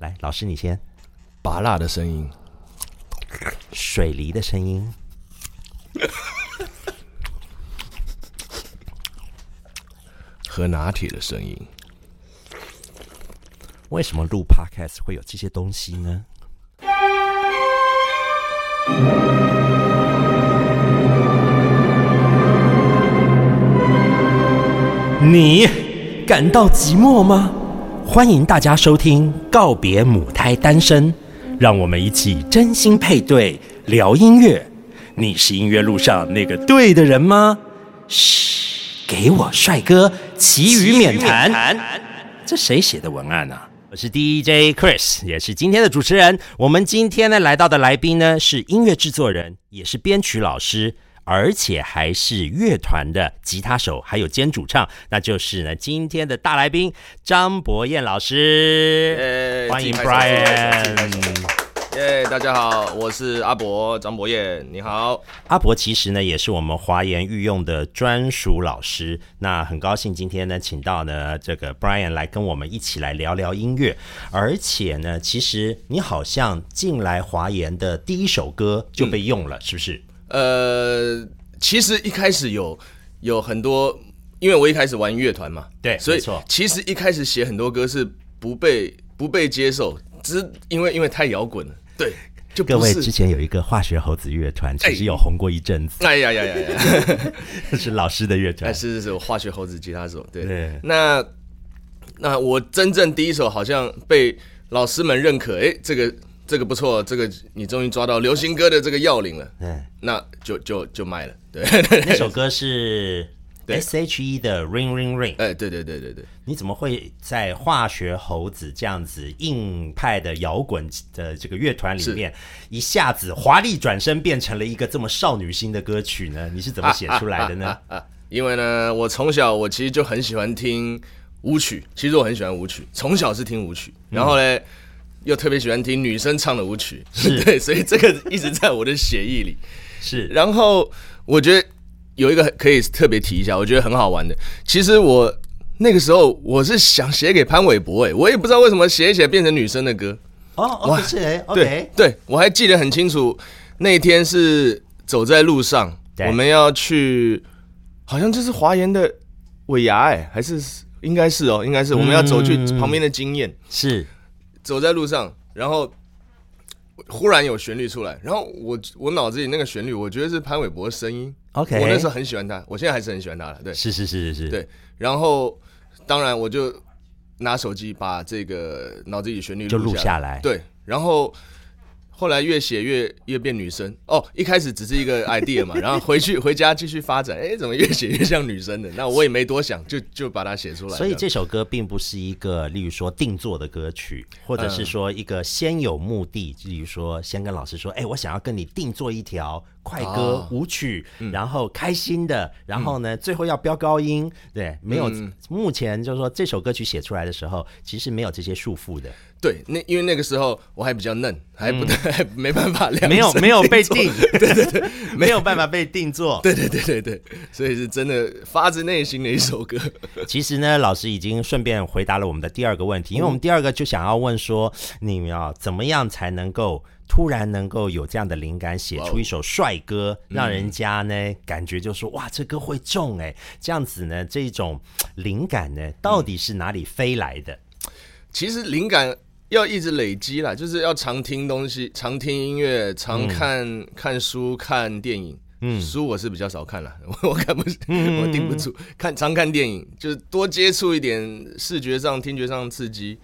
来，老师你先。拔蜡的声音，水梨的声音，喝拿铁的声音。为什么录 Podcast 会有这些东西呢？你感到寂寞吗？欢迎大家收听《告别母胎单身》，让我们一起真心配对聊音乐。你是音乐路上那个对的人吗？嘘，给我帅哥，其余免谈。这谁写的文案啊？我是 DJ Chris，也是今天的主持人。我们今天呢来到的来宾呢是音乐制作人，也是编曲老师。而且还是乐团的吉他手，还有兼主唱，那就是呢今天的大来宾张博彦老师，欢迎 Brian。耶，大家好，我是阿伯张博彦，你好。阿伯其实呢也是我们华研御用的专属老师，那很高兴今天呢请到呢这个 Brian 来跟我们一起来聊聊音乐，而且呢其实你好像进来华研的第一首歌就被用了，是不是？呃，其实一开始有有很多，因为我一开始玩乐团嘛，对，所以其实一开始写很多歌是不被不被接受，只是因为因为太摇滚了。对，就各位之前有一个化学猴子乐团，其实有红过一阵子。哎呀呀呀呀，是老师的乐团，哎是是是，化学猴子吉他手。对，那那我真正第一首好像被老师们认可，哎，这个这个不错，这个你终于抓到流行歌的这个要领了。嗯，那就就就卖了。对，那首歌是。S H E 的 Ring Ring Ring，哎，对对对对对，你怎么会在化学猴子这样子硬派的摇滚的这个乐团里面，一下子华丽转身变成了一个这么少女心的歌曲呢？你是怎么写出来的呢？啊，因为呢，我从小我其实就很喜欢听舞曲，其实我很喜欢舞曲，从小是听舞曲，然后呢，又特别喜欢听女生唱的舞曲，对，所以这个一直在我的血液里。是，然后我觉得。有一个可以特别提一下，我觉得很好玩的。其实我那个时候我是想写给潘玮柏，哎，我也不知道为什么写一写变成女生的歌。哦，是哎，对对，我还记得很清楚，那天是走在路上，我们要去，好像就是华研的尾牙，哎，还是应该是哦，应该是我们要走去旁边的经验，是走在路上，然后。忽然有旋律出来，然后我我脑子里那个旋律，我觉得是潘玮柏的声音。OK，我那时候很喜欢他，我现在还是很喜欢他的。对，是是是是是。对，然后当然我就拿手机把这个脑子里旋律就录下来。对，然后。后来越写越越变女生哦，一开始只是一个 idea 嘛，然后回去回家继续发展，哎，怎么越写越像女生的？那我也没多想，就就把它写出来。所以这首歌并不是一个，例如说定做的歌曲，或者是说一个先有目的，例如说先跟老师说，哎，我想要跟你定做一条快歌舞曲，然后开心的，然后呢，最后要飙高音，对，没有。目前就是说这首歌曲写出来的时候，其实没有这些束缚的。对，那因为那个时候我还比较嫩，还不太 没办法没有没有被定，对对对，没有。办法被定做，对对对对对，所以是真的发自内心的一首歌。其实呢，老师已经顺便回答了我们的第二个问题，因为我们第二个就想要问说，你要怎么样才能够突然能够有这样的灵感，写出一首帅歌，让人家呢感觉就说哇，这歌会中哎，这样子呢，这种灵感呢，到底是哪里飞来的？其实灵感。要一直累积啦，就是要常听东西，常听音乐，常看看书、看电影。嗯，书我是比较少看了，我看不，我顶不住。看常看电影，就是多接触一点视觉上、听觉上刺激。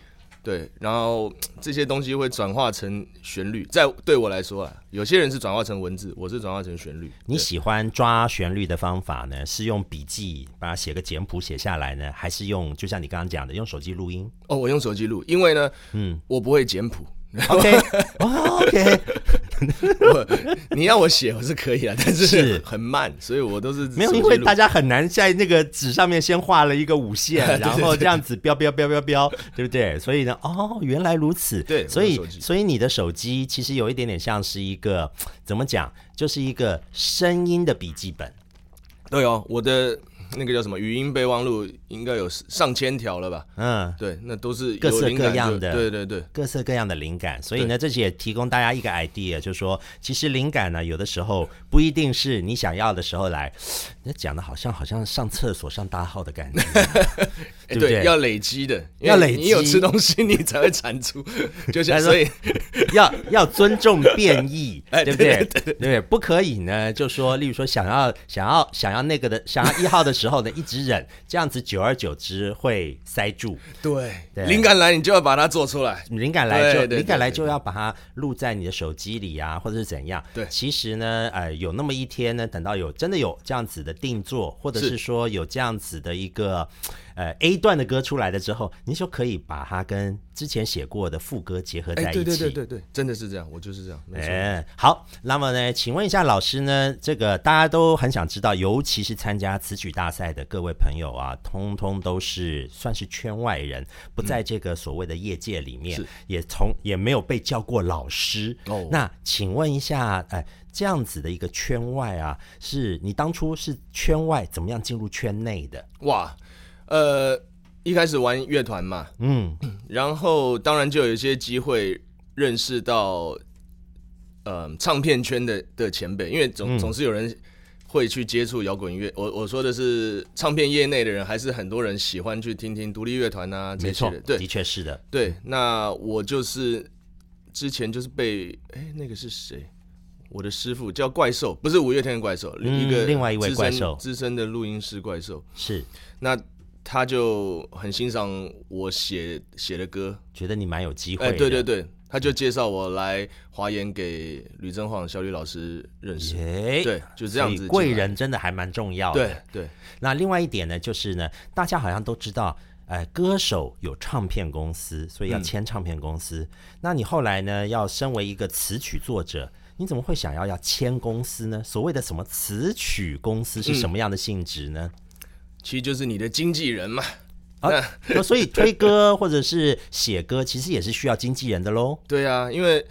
对，然后这些东西会转化成旋律，在对我来说啊，有些人是转化成文字，我是转化成旋律。你喜欢抓旋律的方法呢？是用笔记把它写个简谱写下来呢，还是用就像你刚刚讲的用手机录音？哦，我用手机录，因为呢，嗯，我不会简谱。OK，OK，你要我写我是可以啊，但是很慢，所以我都是没有，因为大家很难在那个纸上面先画了一个五线，然后这样子标标标标标，对不对？所以呢，哦，原来如此，对，所以所以你的手机其实有一点点像是一个怎么讲，就是一个声音的笔记本。对哦，我的那个叫什么语音备忘录，应该有上千条了吧？嗯，对，那都是各色各样的对对对，各色各样的灵感，所以呢，这也提供大家一个 idea，就是说，其实灵感呢，有的时候不一定是你想要的时候来。那讲的好像好像上厕所上大号的感觉，哎 对不对要累积的，要累积你有吃东西，你才会产出。就像所以，要要尊重变异，哎对不对？对不可以呢，就说，例如说，想要想要想要那个的，想要一号的时候呢，一直忍，这样子久而久之会塞住。对对灵感来，你就要把它做出来。灵感来就灵感来就要把它录在你的手机里啊，或者是怎样。对其实呢，呃，有那么一天呢，等到有真的有这样子的定做，或者是是说有这样子的一个呃 A 段的歌出来了之后，你就可以把它跟之前写过的副歌结合在哎，一起。对对对对对，真的是这样，我就是这样。哎，好，那么呢，请问一下老师呢，这个大家都很想知道，尤其是参加词曲大赛的各位朋友啊，通通都是算是圈外人，不在这个所谓的业界里面，是也从也没有被叫过老师。哦那请问一下，哎，这样子的一个圈外啊，是你当初是圈外，怎么样进入圈内的？哇，呃，一开始玩乐团嘛，嗯，然后当然就有一些机会认识到，呃，唱片圈的的前辈，因为总、嗯总是有人会去接触摇滚乐。我我说的是唱片业内的人，还是很多人喜欢去听听独立乐团啊这些的。，对的确是的。对，那我就是之前就是被哎那个是谁？我的师傅叫怪兽，不是五月天的怪兽，嗯一个另外一位怪兽资深的录音师怪兽。是那他就很欣赏我写写的歌，觉得你蛮有机会哎，的。对对对，他就介绍我来华研给吕正晃小吕老师认识，耶，对，就这样子贵人真的还蛮重要的。对对那另外一点呢，就是呢，大家好像都知道，呃，歌手有唱片公司，所以要签唱片公司。那你后来呢，要身为一个词曲作者，你怎么会想要要签公司呢？所谓的什么词曲公司是什么样的性质呢？其实就是你的经纪人嘛。啊，那所以推歌或者是写歌，其实也是需要经纪人的喽。对啊，因为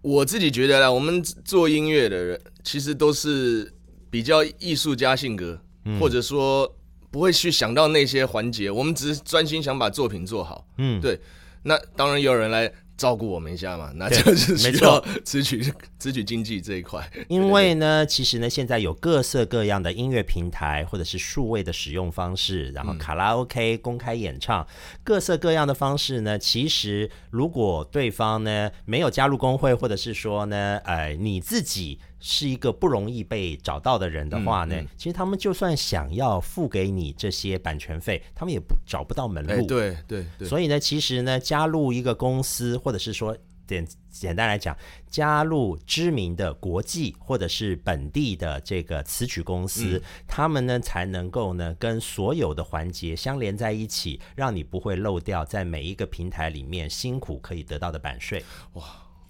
我自己觉得啦，我们做音乐的人其实都是比较艺术家性格，嗯或者说不会去想到那些环节，我们只是专心想把作品做好。嗯，对。那当然也有人来照顾我们一下嘛，那就是没需要词曲词曲经济这一块。因为呢，其实呢，现在有各色各样的音乐平台或者是数位的使用方式，然后卡拉 OK、公开演唱，各色各样的方式呢，其实如果对方呢没有加入工会，或者是说呢，呃，你自己是一个不容易被找到的人的话呢，其实他们就算想要付给你这些版权费，他们也不找不到门路。哎，对对对，所以呢，其实呢，加入一个公司，或者是说简简单来讲，加入知名的国际或者是本地的这个词曲公司，他们呢才能够呢跟所有的环节相连在一起，让你不会漏掉在每一个平台里面辛苦可以得到的版税，哇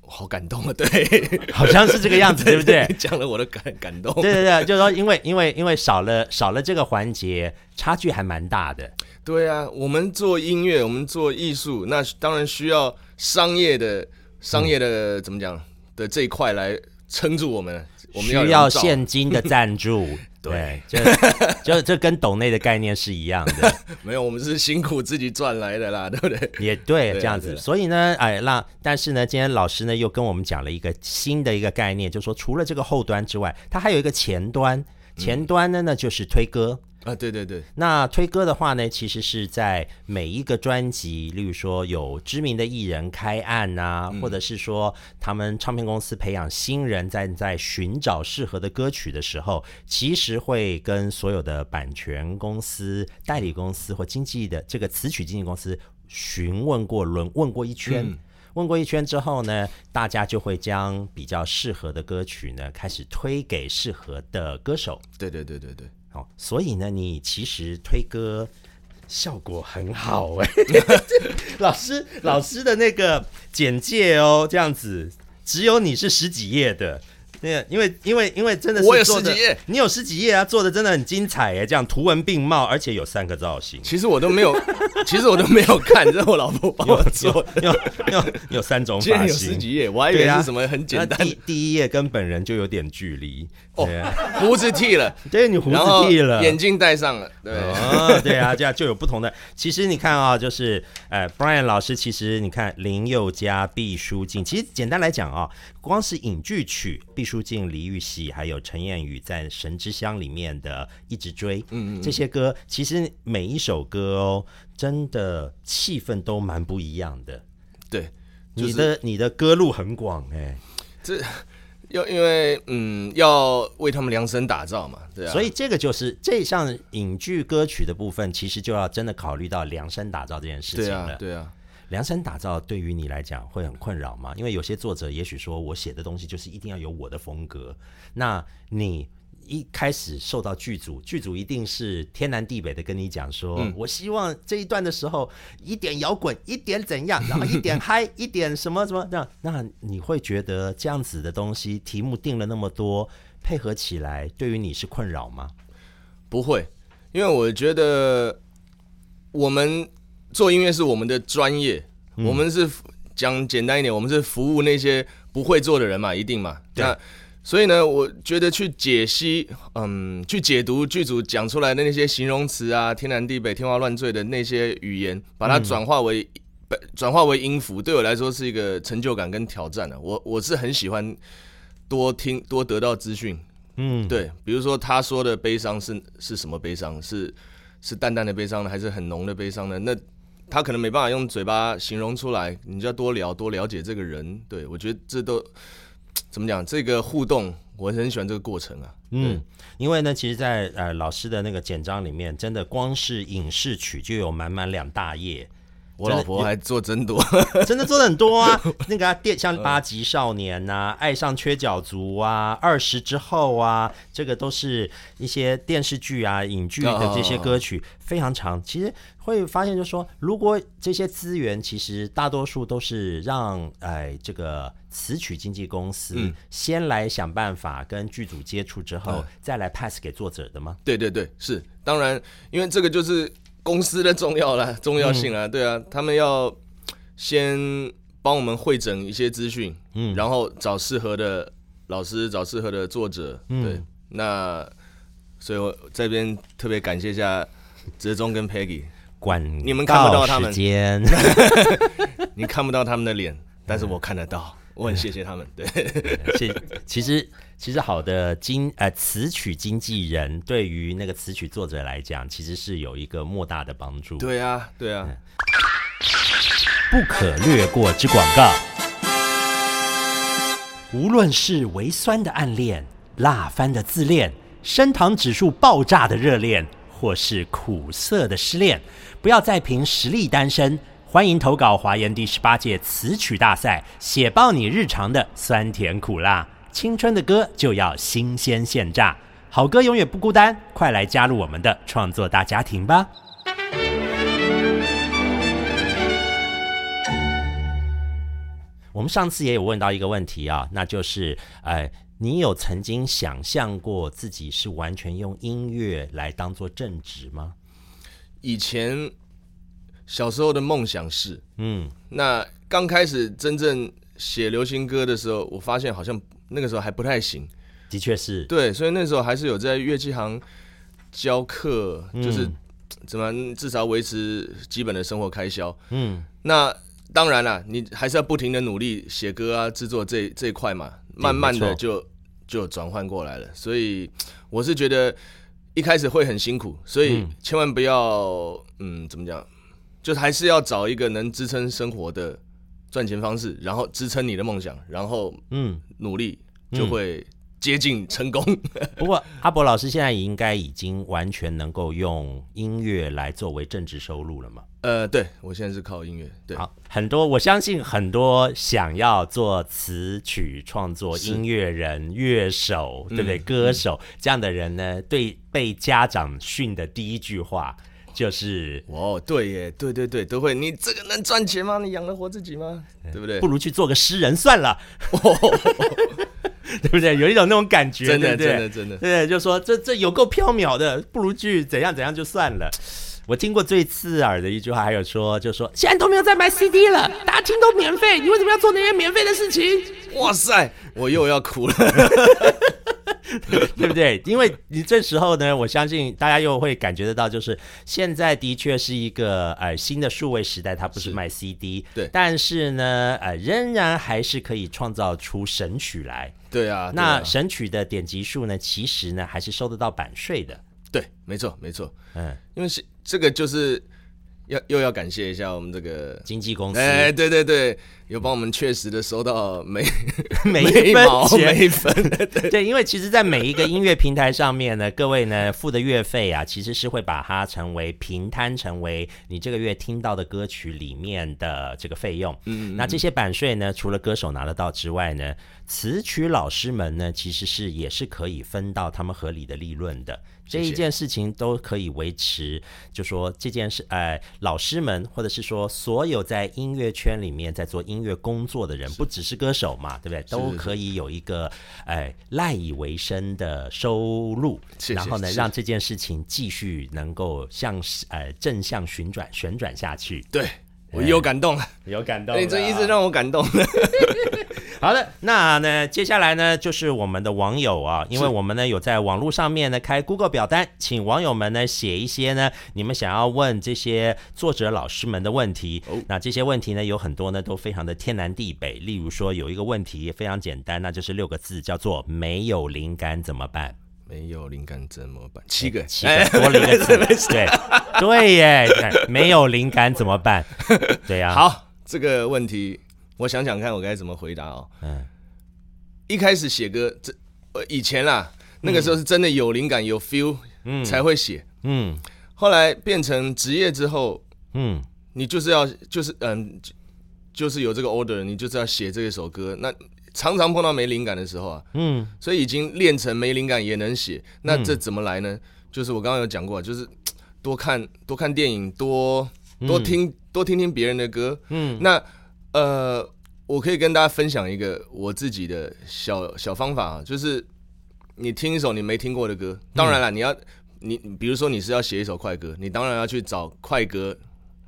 好感动啊！对，好像是这个样子，对不对？讲了我的感感动。对对对，就是说，因为因为因为少了少了这个环节，差距还蛮大的。对啊，我们做音乐，我们做艺术，那当然需要商业的商业的、怎么讲的这一块来撑住我们。我们需要现金的赞助，对，就就这跟抖内的概念是一样的。没有，我们是辛苦自己赚来的啦，对不对？也对，这样子。所以呢，哎，那但是呢，今天老师呢又跟我们讲了一个新的一个概念，就是说除了这个后端之外，它还有一个前端。前端呢呢就是推歌。啊，对对对，那推歌的话呢，其实是在每一个专辑，例如说有知名的艺人开案啊，或者是说他们唱片公司培养新人在在寻找适合的歌曲的时候，其实会跟所有的版权公司、代理公司或经纪的这个词曲经纪公司询问过、轮问过一圈。嗯。问过一圈之后呢，大家就会将比较适合的歌曲呢，开始推给适合的歌手。对对对对对，哦，所以呢，你其实推歌效果很好哎、老师老师的那个简介哦，这样子，只有你是十几页的，对，因为因为因为真的是我有十几页，你有十几页啊，做的真的很精彩耶，这样图文并茂，而且有三个造型，其实我都没有，其实我都没有看，这是我老婆帮我做的。有有有三种发型，有十几页，我还以为是什么很简单那第第一页跟本人就有点距离，哦胡子剃了，对你胡子剃了，眼镜戴上了，对，哦，对啊，这样就有不同的。其实你看啊、就是呃，Brian 老师，其实你看林宥嘉、毕书尽，其实简单来讲啊、光是影剧曲，毕书尽、李玉玺还有陈燕宇在《神之乡》里面的《一直追》，嗯嗯，这些歌其实每一首歌哦，真的气氛都蛮不一样的。对，就是你的你的歌路很广哎、这要因为嗯要为他们量身打造嘛，对啊，所以这个就是这项影剧歌曲的部分，其实就要真的考虑到量身打造这件事情对了。啊对啊，量身打造对于你来讲会很困扰吗？因为有些作者也许说我写的东西就是一定要有我的风格，那你一开始受到剧组，剧组一定是天南地北的跟你讲说，嗯我希望这一段的时候一点摇滚，一点怎样，然后一点嗨，一点什么什么，那那你会觉得这样子的东西题目定了那么多，配合起来对于你是困扰吗？不会，因为我觉得我们做音乐是我们的专业，嗯我们是讲简单一点，我们是服务那些不会做的人嘛，一定嘛。对那所以呢，我觉得去解析，嗯，去解读剧组讲出来的那些形容词啊，天南地北、天花乱坠的那些语言，把它转化为、转化为音符，对我来说是一个成就感跟挑战啊。我我是很喜欢多听多得到资讯，嗯，对，比如说他说的悲伤是是什么悲伤？是是淡淡的悲伤呢，还是很浓的悲伤呢？那他可能没办法用嘴巴形容出来，你就要多聊多了解这个人。对我觉得这都 怎么讲？这个互动，我很喜欢这个过程啊。嗯，因为呢，其实在，呃老师的那个简章里面，真的光是影视曲就有满满两大页，我老婆还做真多，真的做的很多啊。那个、啊、电像八级少年呐、爱上缺角族啊、二十之后啊，这个都是一些电视剧啊、影剧的这些歌曲，非常长。其实会发现，就是说，如果这些资源其实大多数都是让哎这个词曲经纪公司嗯先来想办法跟剧组接触之后，嗯再来 pass 给作者的吗？对对对，是当然，因为这个就是公司的重要啦，重要性啦，对啊，他们要先帮我们会诊一些资讯，嗯，然后找适合的老师，找适合的作者，对，那所以我这边特别感谢一下哲中跟 Peggy，管你们看不到他们。你看不到他们的脸，但是我看得到，我很谢谢他们，对，其其实其实好的经呃词曲经纪人对于那个词曲作者来讲，其实是有一个莫大的帮助。对啊，对啊，不可略过之广告。无论是微酸的暗恋、辣翻的自恋、升糖指数爆炸的热恋，或是苦涩的失恋，不要再凭实力单身。欢迎投稿华研第十八届词曲大赛，写爆你日常的酸甜苦辣。青春的歌就要新鲜现榨，好歌永远不孤单，快来加入我们的创作大家庭吧！我们上次也有问到一个问题啊，那就是，呃，你有曾经想象过自己是完全用音乐来当做正职吗？以前小时候的梦想是，嗯，那刚开始真正写流行歌的时候，我发现好像那个时候还不太行。的确是，对，所以那时候还是有在乐器行教课，就是嗯怎么至少维持基本的生活开销。嗯，那当然啦，你还是要不停的努力写歌啊，制作这这一块嘛，慢慢的就就转换过来了。所以我是觉得一开始会很辛苦，所以嗯千万不要嗯怎么讲，就还是要找一个能支撑生活的赚钱方式，然后支撑你的梦想，然后嗯。努力就会接近成功。不过阿伯老师现在应该已经完全能够用音乐来作为正职收入了嘛？呃，对我现在是靠音乐，对，好，很多我相信很多想要做词曲创作、音乐人、乐手，对不对？嗯歌手这样的人呢，对被家长训的第一句话就是哦，对耶，对对对，都会。你这个能赚钱吗？你养得活自己吗？对不对不？如去做个诗人算了。对不对？有一种那种感觉，真的，真的，真的，对，就说这这有够缥缈的，不如去怎样怎样就算了。我听过最刺耳的一句话，还有说，就说现在都没有在卖 CD 了，大家听都免费，你为什么要做那些免费的事情？哇塞，我又要哭了。对不对？因为你这时候呢，我相信大家又会感觉得到，就是现在的确是一个呃新的数位时代，它不是卖 CD，对，但是呢，呃，仍然还是可以创造出神曲来。对啊，那神曲的点击数呢，其实呢还是收得到版税的。对，没错，没错。嗯，因为是这个就是。要又要感谢一下我们这个经纪公司，哎，对对对，有帮我们确实的收到每 每一分每一分，对，因为其实，在每一个音乐平台上面呢，各位呢付的月费啊，其实是会把它成为平摊成为你这个月听到的歌曲里面的这个费用。嗯，那这些版税呢，除了歌手拿得到之外呢，词曲老师们呢，其实是也是可以分到他们合理的利润的。这一件事情都可以维持，就说这件事，呃，老师们或者是说所有在音乐圈里面在做音乐工作的人，不只是歌手嘛，对不对？都可以有一个哎赖以为生的收入，然后呢，让这件事情继续能够向呃正向旋转旋转下去。对我有感动了，有感动，你这一直让我感动。好的，那呢，接下来呢，就是我们的网友啊，因为我们呢有在网络上面呢开 Google 表单，请网友们呢写一些呢你们想要问这些作者老师们的问题。那这些问题呢有很多呢都非常的天南地北，例如说有一个问题非常简单，那就是六个字，叫做没有灵感怎么办？没有灵感怎么办？七个，七个，多了一个字，对，对耶，没有灵感怎么办？对呀，好，这个问题。我想想看，我该怎么回答哦。嗯，一开始写歌，这呃以前啦，那个时候是真的有灵感、有 feel，嗯，才会写。嗯，后来变成职业之后，嗯，你就是要就是嗯，就是有这个 order，你就是要写这一首歌。那常常碰到没灵感的时候啊，嗯，所以已经练成没灵感也能写。那这怎么来呢？就是我刚刚有讲过，就是 多看多看电影，多多听多听听别人的歌。嗯，那。呃，我可以跟大家分享一个我自己的小小方法啊，就是你听一首你没听过的歌，当然了，你要你比如说你是要写一首快歌，你当然要去找快歌，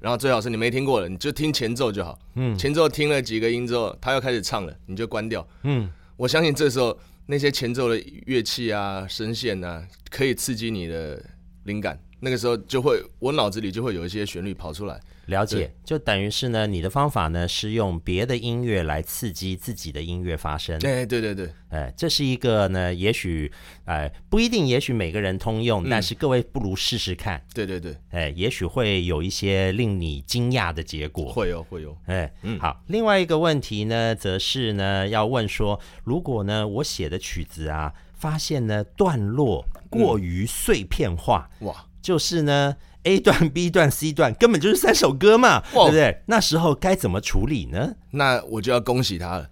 然后最好是你没听过的，你就听前奏就好。嗯，前奏听了几个音之后，他又开始唱了，你就关掉。嗯，我相信这时候那些前奏的乐器啊、声线啊，可以刺激你的灵感，那个时候就会我脑子里就会有一些旋律跑出来。了解，就等于是呢，你的方法呢是用别的音乐来刺激自己的音乐发声。哎，对对对，哎，这是一个呢，也许哎不一定，也许每个人通用，但是各位不如试试看。对对对，哎，也许会有一些令你惊讶的结果。会有会有，哎，嗯，好。另外一个问题呢，则是呢要问说，如果呢我写的曲子啊，发现呢段落过于碎片化，哇，就是呢。A 段、B 段、C 段根本就是三首歌嘛，对不对？那时候该怎么处理呢？那我就要恭喜他了，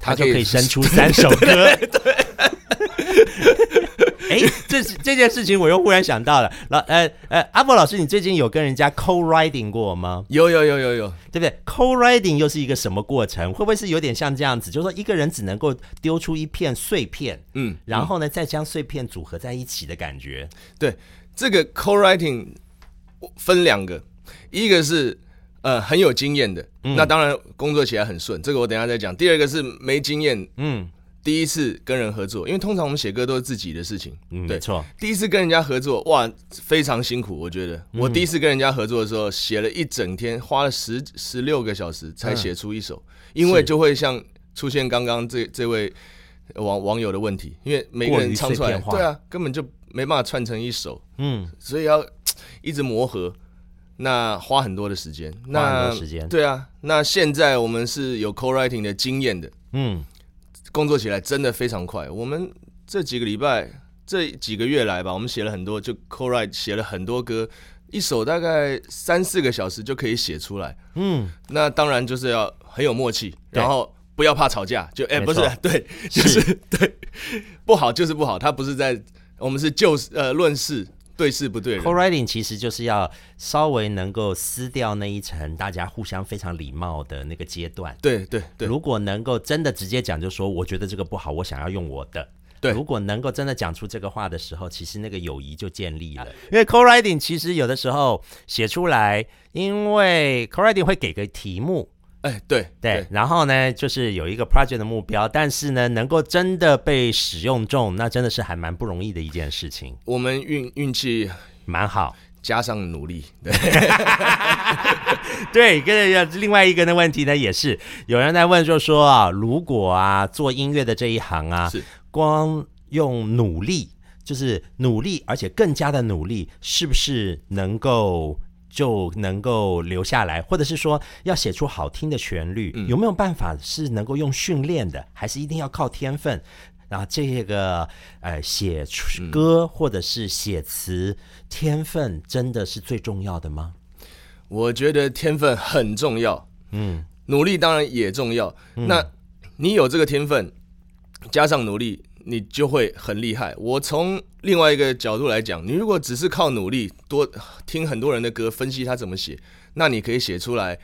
他就可以生出三首 歌。对，哎，这这件事情我又忽然想到了，老呃呃，阿伯老师，你最近有跟人家 co-writing 过吗？有有有有有，对不对？co-writing 又是一个什么过程？会不会是有点像这样子？就是说一个人只能够丢出一片碎片，嗯，然后呢再将碎片组合在一起的感觉？对，这个 co-writing。分两个，一个是呃很有经验的，那当然工作起来很顺，这个我等下再讲。第二个是没经验，嗯，第一次跟人合作，因为通常我们写歌都是自己的事情，嗯，没错。第一次跟人家合作，哇，非常辛苦，我觉得。我第一次跟人家合作的时候，写了一整天，花了十十六个小时才写出一首，因为就会像出现刚刚这这位网网友的问题，因为每个人唱出来，对啊，根本就没办法串成一首，嗯，所以要。一直磨合，那花很多的时间。花很多时间。对啊，那现在我们是有 co-writing 的经验的，嗯，工作起来真的非常快。我们这几个礼拜、这几个月来吧，我们写了很多，就 co-write 写了很多歌，一首大概三四个小时就可以写出来。嗯，那当然就是要很有默契，然后不要怕吵架。就哎，不是，对，就是对，不好就是不好。他不是在，我们是就事呃论事。对事不对人。Co-writing 其实就是要稍微能够撕掉那一层大家互相非常礼貌的那个阶段。对对对如果能够真的直接讲，就说我觉得这个不好，我想要用我的。对如果能够真的讲出这个话的时候，其实那个友谊就建立了。因为 co-writing 其实有的时候写出来，因为 co-writing 会给个题目，哎，对对，然后呢就是有一个 project 的目标，但是呢能够真的被使用中，那真的是还蛮不容易的一件事情，我们运运气蛮好。加上努力，对，对，跟另外一个的问题呢，也是。有人在问，就说啊，如果啊做音乐的这一行啊是，光用努力，就是努力，而且更加的努力，是不是能够就能够留下来？或者是说要写出好听的旋律，嗯有没有办法是能够用训练的，还是一定要靠天分？然后这个呃写出歌或者是写词，天分真的是最重要的吗？我觉得天分很重要，嗯。努力当然也重要。那你有这个天分，加上努力，你就会很厉害。我从另外一个角度来讲，你如果只是靠努力，多听很多人的歌，分析他怎么写，那你可以写出来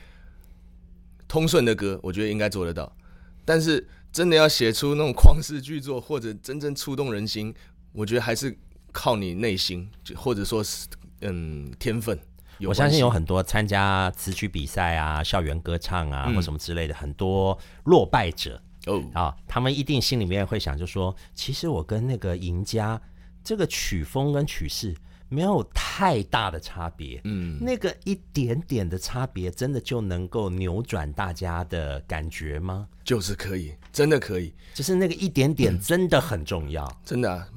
通顺的歌，我觉得应该做得到。但是真的要写出那种旷世巨作，或者真正触动人心，我觉得还是靠你内心，或者说是嗯天分。我相信有很多参加词曲比赛啊、校园歌唱啊、或什么之类的很多落败者哦，啊，他们一定心里面会想，就说其实我跟那个赢家这个曲风跟曲式没有太大的差别，嗯，那个一点点的差别，真的就能够扭转大家的感觉吗？就是可以，真的可以。就是那个一点点真的很重要，真的、啊，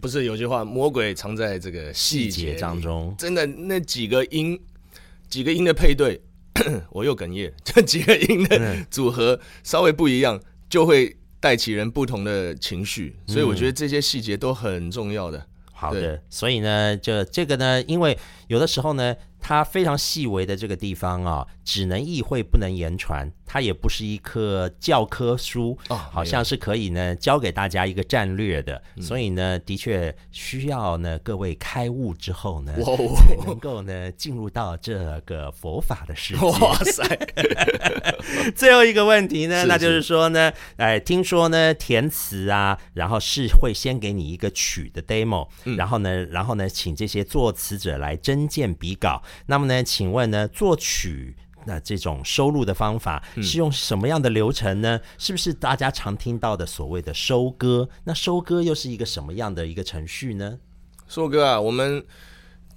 不是有句话，魔鬼藏在这个细细节。当中。真的，那几个音，几个音的配对，我又哽咽。这几个音的组合稍微不一样，就会带起人不同的情绪。所以我觉得这些细节都很重要的。好的，所以呢，就这个呢，因为有的时候呢，它非常细微的这个地方啊，只能意会不能言传，它也不是一课教科书，哦好像是可以呢教给大家一个战略的，嗯所以呢，的确需要呢各位开悟之后呢，哦才能够呢进入到这个佛法的世界。哇塞！最后一个问题呢，是那就是说呢，哎，听说呢填词啊，然后是会先给你一个曲的 demo，、然后呢，然后呢，请这些作词者来真见笔稿。那么呢，请问呢，作曲那这种收录的方法是用什么样的流程呢？是不是大家常听到的所谓的收割？那收割又是一个什么样的一个程序呢？硕哥啊，我们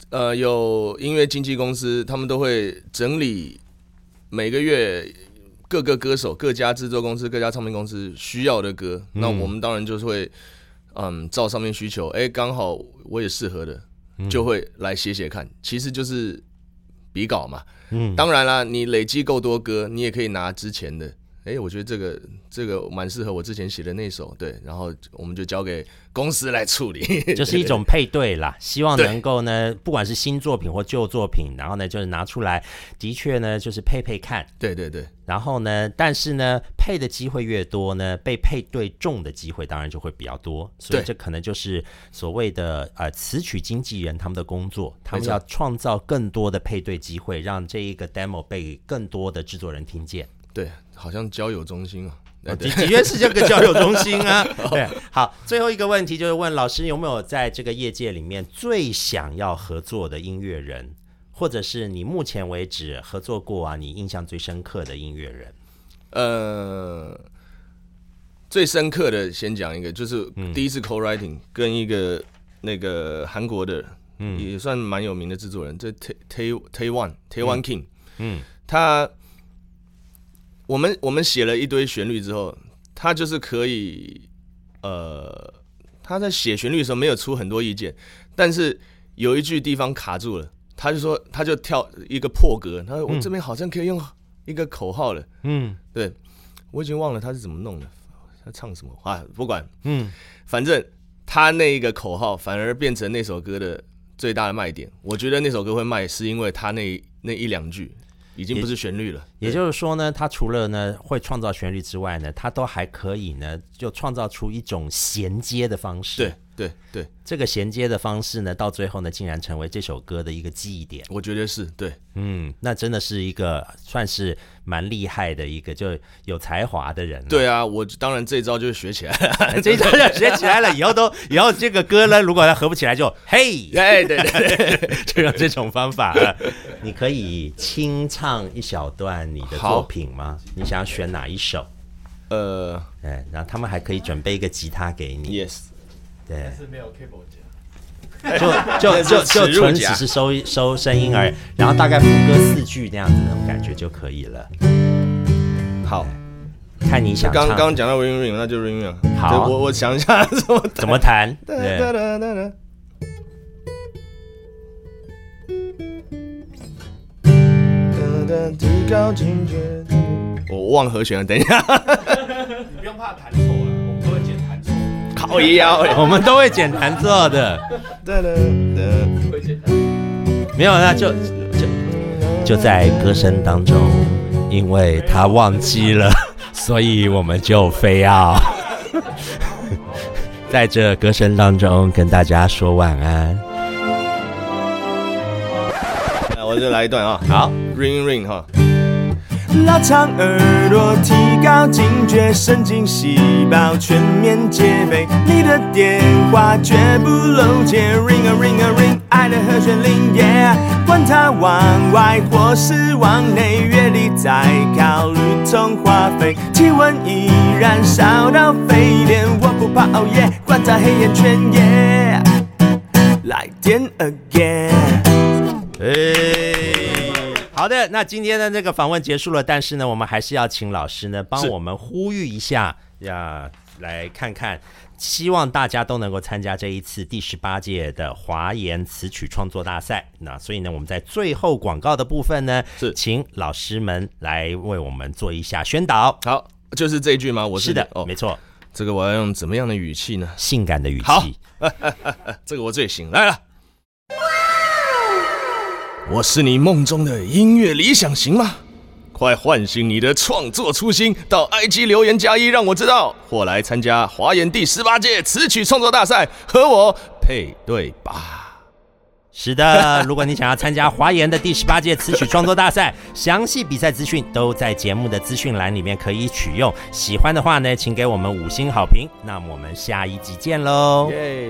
呃有音乐经纪公司，他们都会整理每个月各个歌手、各家制作公司、各家唱片公司需要的歌。那我们当然就是会嗯照上面需求，哎、刚好我也适合的，就会来写写看。其实就是笔稿嘛。嗯，当然啦，你累积够多歌，你也可以拿之前的。哎、我觉得这个这个蛮适合我之前写的那首，对，然后我们就交给公司来处理。就是一种配对啦，希望能够呢，不管是新作品或旧作品，然后呢，就是拿出来，的确呢，就是配配看，对对对，然后呢，但是呢，配的机会越多呢，被配对中的机会当然就会比较多，所以这可能就是所谓的呃词曲经纪人他们的工作，他们要创造更多的配对机会，让这一个 demo 被更多的制作人听见。对，好像交友中心哦。对对的的确是这个交友中心啊。对，好，最后一个问题就是问老师有没有在这个业界里面最想要合作的音乐人，或者是你目前为止合作过啊，你印象最深刻的音乐人？呃，最深刻的先讲一个，就是嗯第一次 co-writing 跟一个那个韩国的，嗯也算蛮有名的制作人，这 Tai Tai Taiwan Taiwan King，嗯他我们我们写了一堆旋律之后，他就是可以，呃，他在写旋律的时候没有出很多意见，但是有一句地方卡住了，他就说他就跳一个破格，他说我这边好像可以用一个口号了，嗯对我已经忘了他是怎么弄的，他唱什么啊？不管，嗯，反正他那一个口号反而变成那首歌的最大的卖点。我觉得那首歌会卖，是因为他那那一两句已经不是旋律了，也就是说呢，他除了呢会创造旋律之外呢，他都还可以呢就创造出一种衔接的方式。对对对，这个衔接的方式呢，到最后呢，竟然成为这首歌的一个记忆点。我觉得是对，嗯，那真的是一个算是蛮厉害的一个，就有才华的人。对啊，我当然这一招就是学起来了，这一招就学起来了，以后都以后这个歌呢，如果它合不起来，就嘿，哎，对对对，就用这种方法。你可以清唱一小段你的作品吗？你想要选哪一首？呃，哎，然后他们还可以准备一个吉他给你。Yes，对，但是没有 cable 夹，就 就就就纯只是收收声音而已，然后大概副歌四句那样子那种感觉就可以了。好，看你想刚刚讲到 ring ring，那就 ring ring。好，我我想一下怎么怎么弹。我忘和弦了，等一下。你不用怕弹错。靠腰，我们都会简弹做的。没有，那就就就在歌声当中，因为他忘记了，所以我们就非要 在这歌声当中跟大家说晚安。来，我就来一段啊，好，ring ring 哈。拉长耳朵，提高警觉，神经细胞全面戒备。你的电话绝不漏接，ring a ring a ring，爱的和弦铃，yeah。管它往外或是往内，月里再考虑通话费，体温依然烧到沸点，我不怕熬夜，管它黑眼圈，yeah。来电 again，那今天的这个访问结束了，但是呢，我们还是要请老师呢帮我们呼吁一下，呀，来看看，希望大家都能够参加这一次第十八届的华研词曲创作大赛。那所以呢，我们在最后广告的部分呢，是请老师们来为我们做一下宣导。好，就是这一句吗？我是的，哦，没错。这个我要用怎么样的语气呢？性感的语气。这个我最行，来了。我是你梦中的音乐理想型吗？快唤醒你的创作初心，到 IG 留言加一，让我知道，或来参加华研第十八届词曲创作大赛，和我配对吧。是的，如果你想要参加华研的第十八届词曲创作大赛，详细比赛资讯都在节目的资讯栏里面可以取用。喜欢的话呢，请给我们五星好评。那么我们下一集见喽！耶，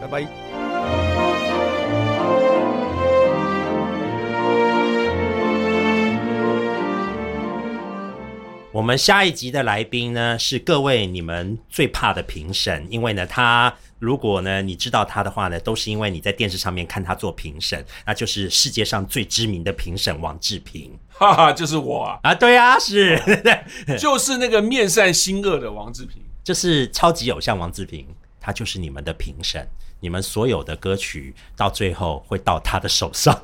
拜拜。我们下一集的来宾呢，是各位你们最怕的评审，因为呢，他如果呢你知道他的话呢，都是因为你在电视上面看他做评审，那就是世界上最知名的评审王志平，哈哈，就是我啊，啊，对啊，是，就是那个面善心恶的王志平，就是超级偶像王志平，他就是你们的评审，你们所有的歌曲到最后会到他的手上。